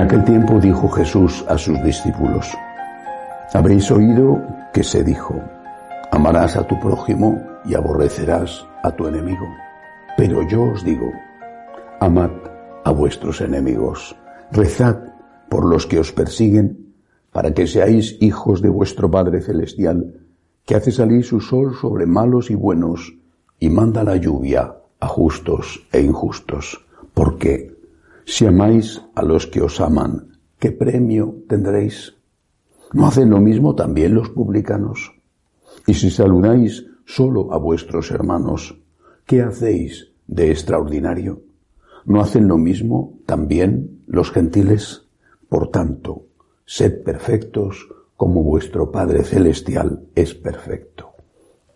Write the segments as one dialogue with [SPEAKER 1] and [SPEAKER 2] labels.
[SPEAKER 1] En aquel tiempo dijo Jesús a sus discípulos, Habréis oído que se dijo, amarás a tu prójimo y aborrecerás a tu enemigo. Pero yo os digo, amad a vuestros enemigos, rezad por los que os persiguen, para que seáis hijos de vuestro Padre Celestial, que hace salir su sol sobre malos y buenos, y manda la lluvia a justos e injustos. Porque si amáis a los que os aman, ¿qué premio tendréis? ¿No hacen lo mismo también los publicanos? Y si saludáis solo a vuestros hermanos, ¿qué hacéis de extraordinario? ¿No hacen lo mismo también los gentiles? Por tanto, sed perfectos como vuestro Padre Celestial es perfecto.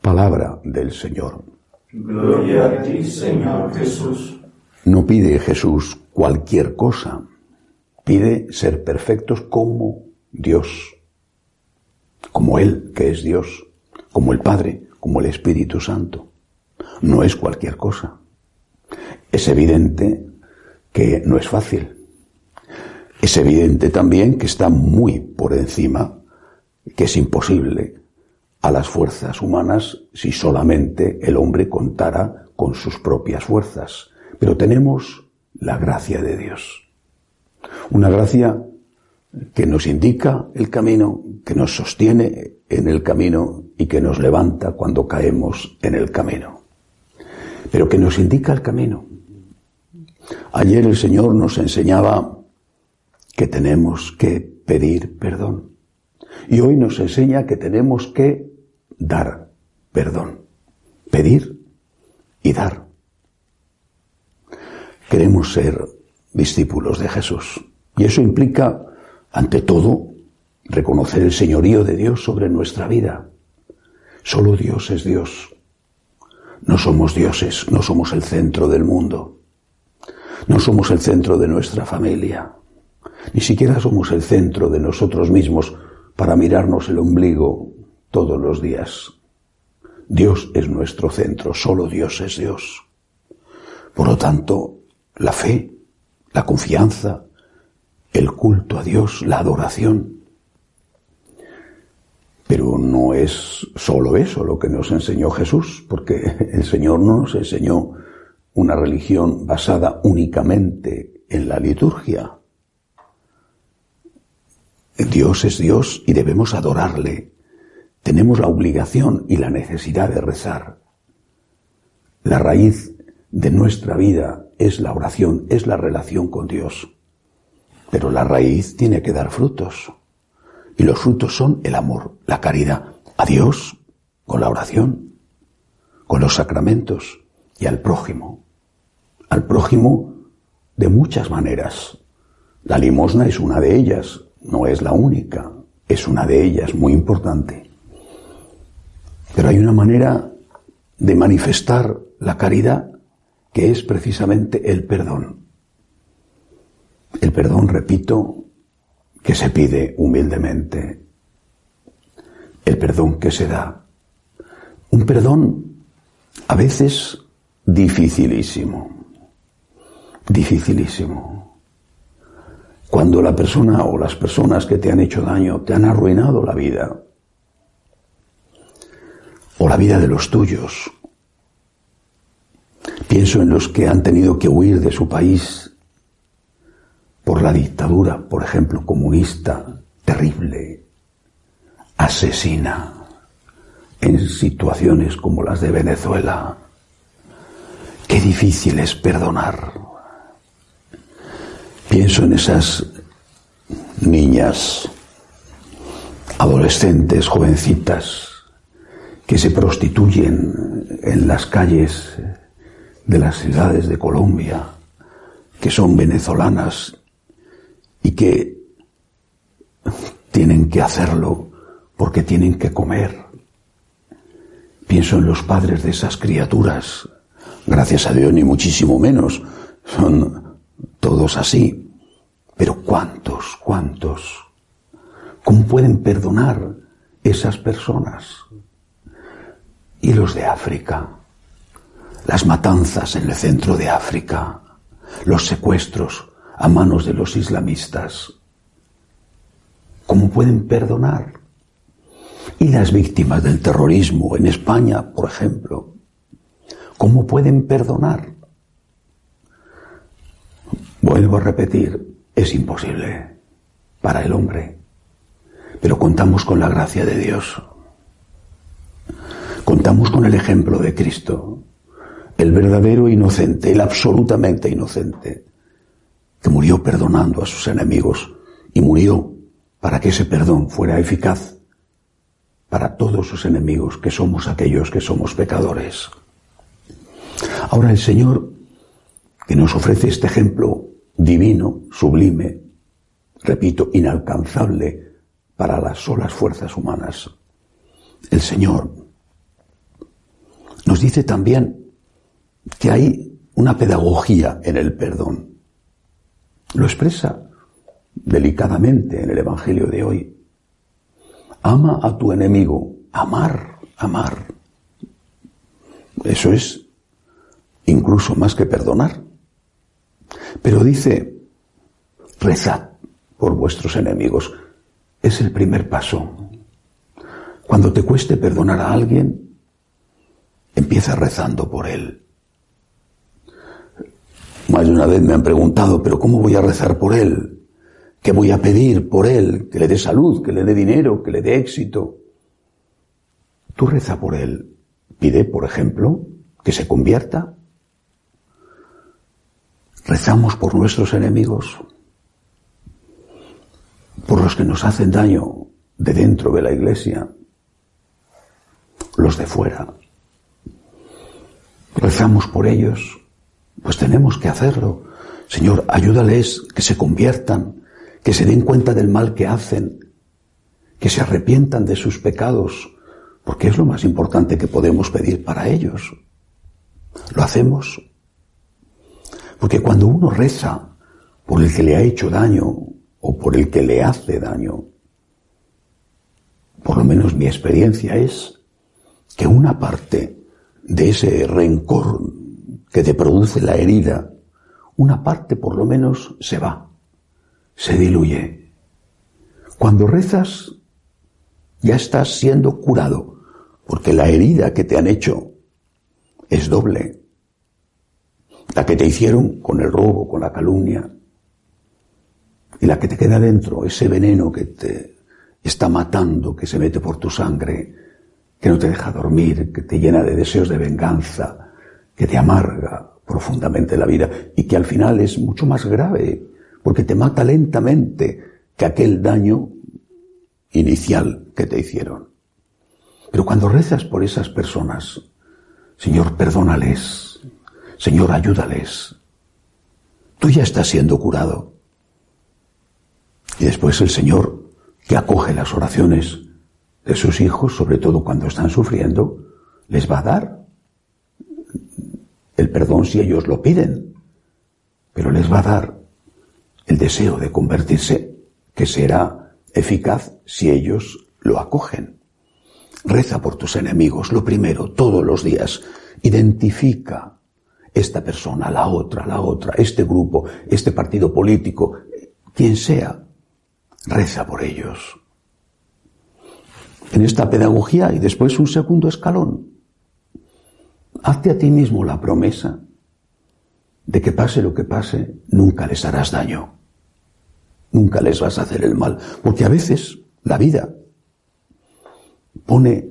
[SPEAKER 1] Palabra del Señor.
[SPEAKER 2] Gloria a ti, Señor Jesús.
[SPEAKER 1] No pide Jesús cualquier cosa, pide ser perfectos como Dios como Él, que es Dios, como el Padre, como el Espíritu Santo. No es cualquier cosa. Es evidente que no es fácil. Es evidente también que está muy por encima, que es imposible a las fuerzas humanas si solamente el hombre contara con sus propias fuerzas. Pero tenemos la gracia de Dios. Una gracia que nos indica el camino, que nos sostiene en el camino y que nos levanta cuando caemos en el camino. Pero que nos indica el camino. Ayer el Señor nos enseñaba que tenemos que pedir perdón. Y hoy nos enseña que tenemos que dar perdón. Pedir y dar. Queremos ser discípulos de Jesús. Y eso implica ante todo, reconocer el señorío de Dios sobre nuestra vida. Solo Dios es Dios. No somos dioses, no somos el centro del mundo. No somos el centro de nuestra familia. Ni siquiera somos el centro de nosotros mismos para mirarnos el ombligo todos los días. Dios es nuestro centro, solo Dios es Dios. Por lo tanto, la fe, la confianza, el culto a Dios, la adoración. Pero no es solo eso lo que nos enseñó Jesús, porque el Señor no nos enseñó una religión basada únicamente en la liturgia. Dios es Dios y debemos adorarle. Tenemos la obligación y la necesidad de rezar. La raíz de nuestra vida es la oración, es la relación con Dios. Pero la raíz tiene que dar frutos. Y los frutos son el amor, la caridad a Dios, con la oración, con los sacramentos y al prójimo. Al prójimo de muchas maneras. La limosna es una de ellas, no es la única, es una de ellas muy importante. Pero hay una manera de manifestar la caridad que es precisamente el perdón. El perdón, repito, que se pide humildemente. El perdón que se da. Un perdón a veces dificilísimo. Dificilísimo. Cuando la persona o las personas que te han hecho daño te han arruinado la vida. O la vida de los tuyos. Pienso en los que han tenido que huir de su país por la dictadura, por ejemplo, comunista, terrible, asesina, en situaciones como las de Venezuela. Qué difícil es perdonar. Pienso en esas niñas, adolescentes, jovencitas, que se prostituyen en las calles de las ciudades de Colombia, que son venezolanas y que tienen que hacerlo porque tienen que comer. Pienso en los padres de esas criaturas. Gracias a Dios, ni muchísimo menos. Son todos así. Pero ¿cuántos, cuántos? ¿Cómo pueden perdonar esas personas? Y los de África, las matanzas en el centro de África, los secuestros a manos de los islamistas. ¿Cómo pueden perdonar? Y las víctimas del terrorismo en España, por ejemplo, ¿cómo pueden perdonar? Vuelvo a repetir, es imposible para el hombre, pero contamos con la gracia de Dios. Contamos con el ejemplo de Cristo, el verdadero inocente, el absolutamente inocente, que murió perdonando a sus enemigos y murió para que ese perdón fuera eficaz para todos sus enemigos, que somos aquellos que somos pecadores. Ahora el Señor, que nos ofrece este ejemplo divino, sublime, repito, inalcanzable para las solas fuerzas humanas, el Señor nos dice también que hay una pedagogía en el perdón. Lo expresa delicadamente en el Evangelio de hoy. Ama a tu enemigo. Amar, amar. Eso es incluso más que perdonar. Pero dice, rezad por vuestros enemigos. Es el primer paso. Cuando te cueste perdonar a alguien, empieza rezando por él. Más de una vez me han preguntado, pero ¿cómo voy a rezar por él? ¿Qué voy a pedir por él? Que le dé salud, que le dé dinero, que le dé éxito. Tú reza por él. Pide, por ejemplo, que se convierta. Rezamos por nuestros enemigos, por los que nos hacen daño de dentro de la iglesia, los de fuera. Rezamos por ellos pues tenemos que hacerlo. Señor, ayúdales que se conviertan, que se den cuenta del mal que hacen, que se arrepientan de sus pecados, porque es lo más importante que podemos pedir para ellos. Lo hacemos. Porque cuando uno reza por el que le ha hecho daño o por el que le hace daño, por lo menos mi experiencia es que una parte de ese rencor que te produce la herida, una parte por lo menos se va, se diluye. Cuando rezas, ya estás siendo curado, porque la herida que te han hecho es doble. La que te hicieron con el robo, con la calumnia, y la que te queda dentro, ese veneno que te está matando, que se mete por tu sangre, que no te deja dormir, que te llena de deseos de venganza, que te amarga profundamente la vida y que al final es mucho más grave porque te mata lentamente que aquel daño inicial que te hicieron. Pero cuando rezas por esas personas, Señor, perdónales, Señor, ayúdales, tú ya estás siendo curado. Y después el Señor, que acoge las oraciones de sus hijos, sobre todo cuando están sufriendo, les va a dar el perdón si ellos lo piden, pero les va a dar el deseo de convertirse, que será eficaz si ellos lo acogen. Reza por tus enemigos, lo primero, todos los días. Identifica esta persona, la otra, la otra, este grupo, este partido político, quien sea. Reza por ellos. En esta pedagogía y después un segundo escalón, hazte a ti mismo la promesa de que pase lo que pase, nunca les harás daño. Nunca les vas a hacer el mal. Porque a veces la vida pone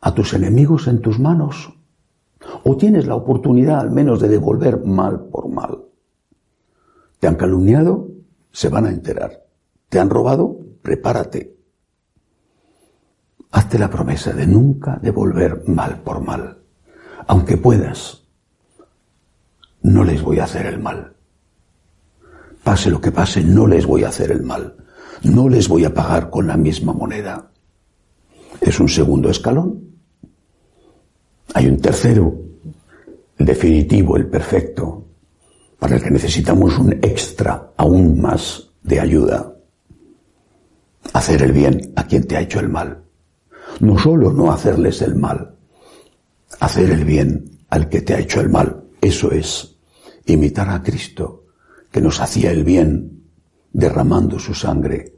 [SPEAKER 1] a tus enemigos en tus manos. O tienes la oportunidad al menos de devolver mal por mal. Te han calumniado, se van a enterar. Te han robado, prepárate. hazte la promesa de nunca devolver mal por mal. Aunque puedas, no les voy a hacer el mal. Pase lo que pase, no les voy a hacer el mal. No les voy a pagar con la misma moneda. Es un segundo escalón. Hay un tercero, el definitivo, el perfecto, para el que necesitamos un extra aún más de ayuda. Hacer el bien a quien te ha hecho el mal. No solo no hacerles el mal, hacer el bien al que te ha hecho el mal. Eso es imitar a Cristo, que nos hacía el bien derramando su sangre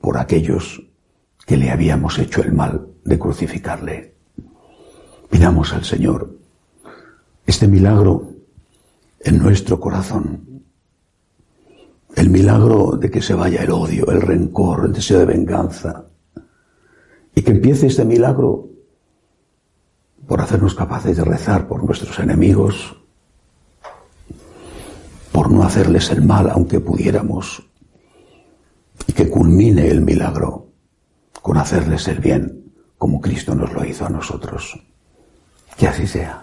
[SPEAKER 1] por aquellos que le habíamos hecho el mal de crucificarle. Pidamos al Señor este milagro en nuestro corazón. El milagro de que se vaya el odio, el rencor, el deseo de venganza. Y que empiece este milagro por hacernos capaces de rezar por nuestros enemigos, por no hacerles el mal aunque pudiéramos, y que culmine el milagro con hacerles el bien como Cristo nos lo hizo a nosotros. Que así sea.